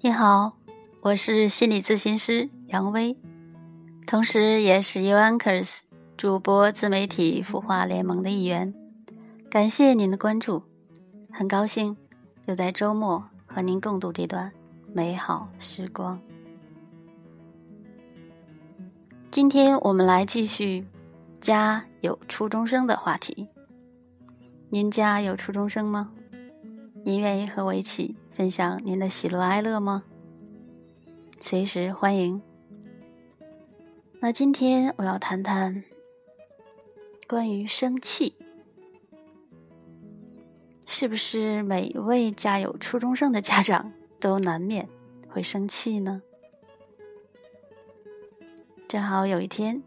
你好，我是心理咨询师杨威，同时也是 U Anchors 主播自媒体孵化联盟的一员。感谢您的关注，很高兴又在周末和您共度这段美好时光。今天我们来继续“家有初中生”的话题。您家有初中生吗？您愿意和我一起？分享您的喜怒哀乐吗？随时欢迎。那今天我要谈谈关于生气，是不是每一位家有初中生的家长都难免会生气呢？正好有一天，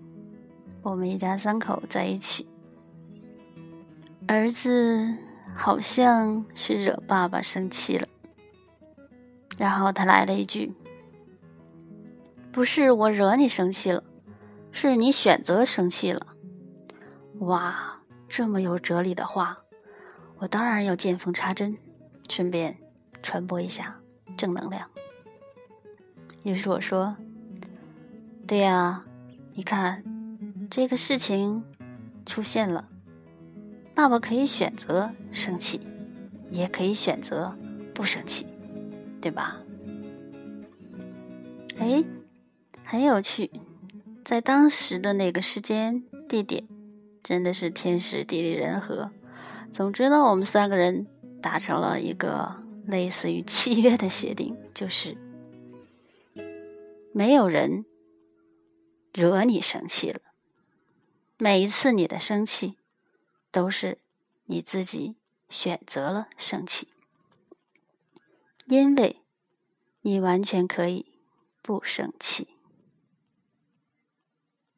我们一家三口在一起，儿子好像是惹爸爸生气了。然后他来了一句：“不是我惹你生气了，是你选择生气了。”哇，这么有哲理的话，我当然要见缝插针，顺便传播一下正能量。于是我说：“对呀，你看这个事情出现了，爸爸可以选择生气，也可以选择不生气。”对吧？哎，很有趣，在当时的那个时间地点，真的是天时地利人和。总之呢，我们三个人达成了一个类似于契约的协定，就是没有人惹你生气了。每一次你的生气，都是你自己选择了生气。因为，你完全可以不生气。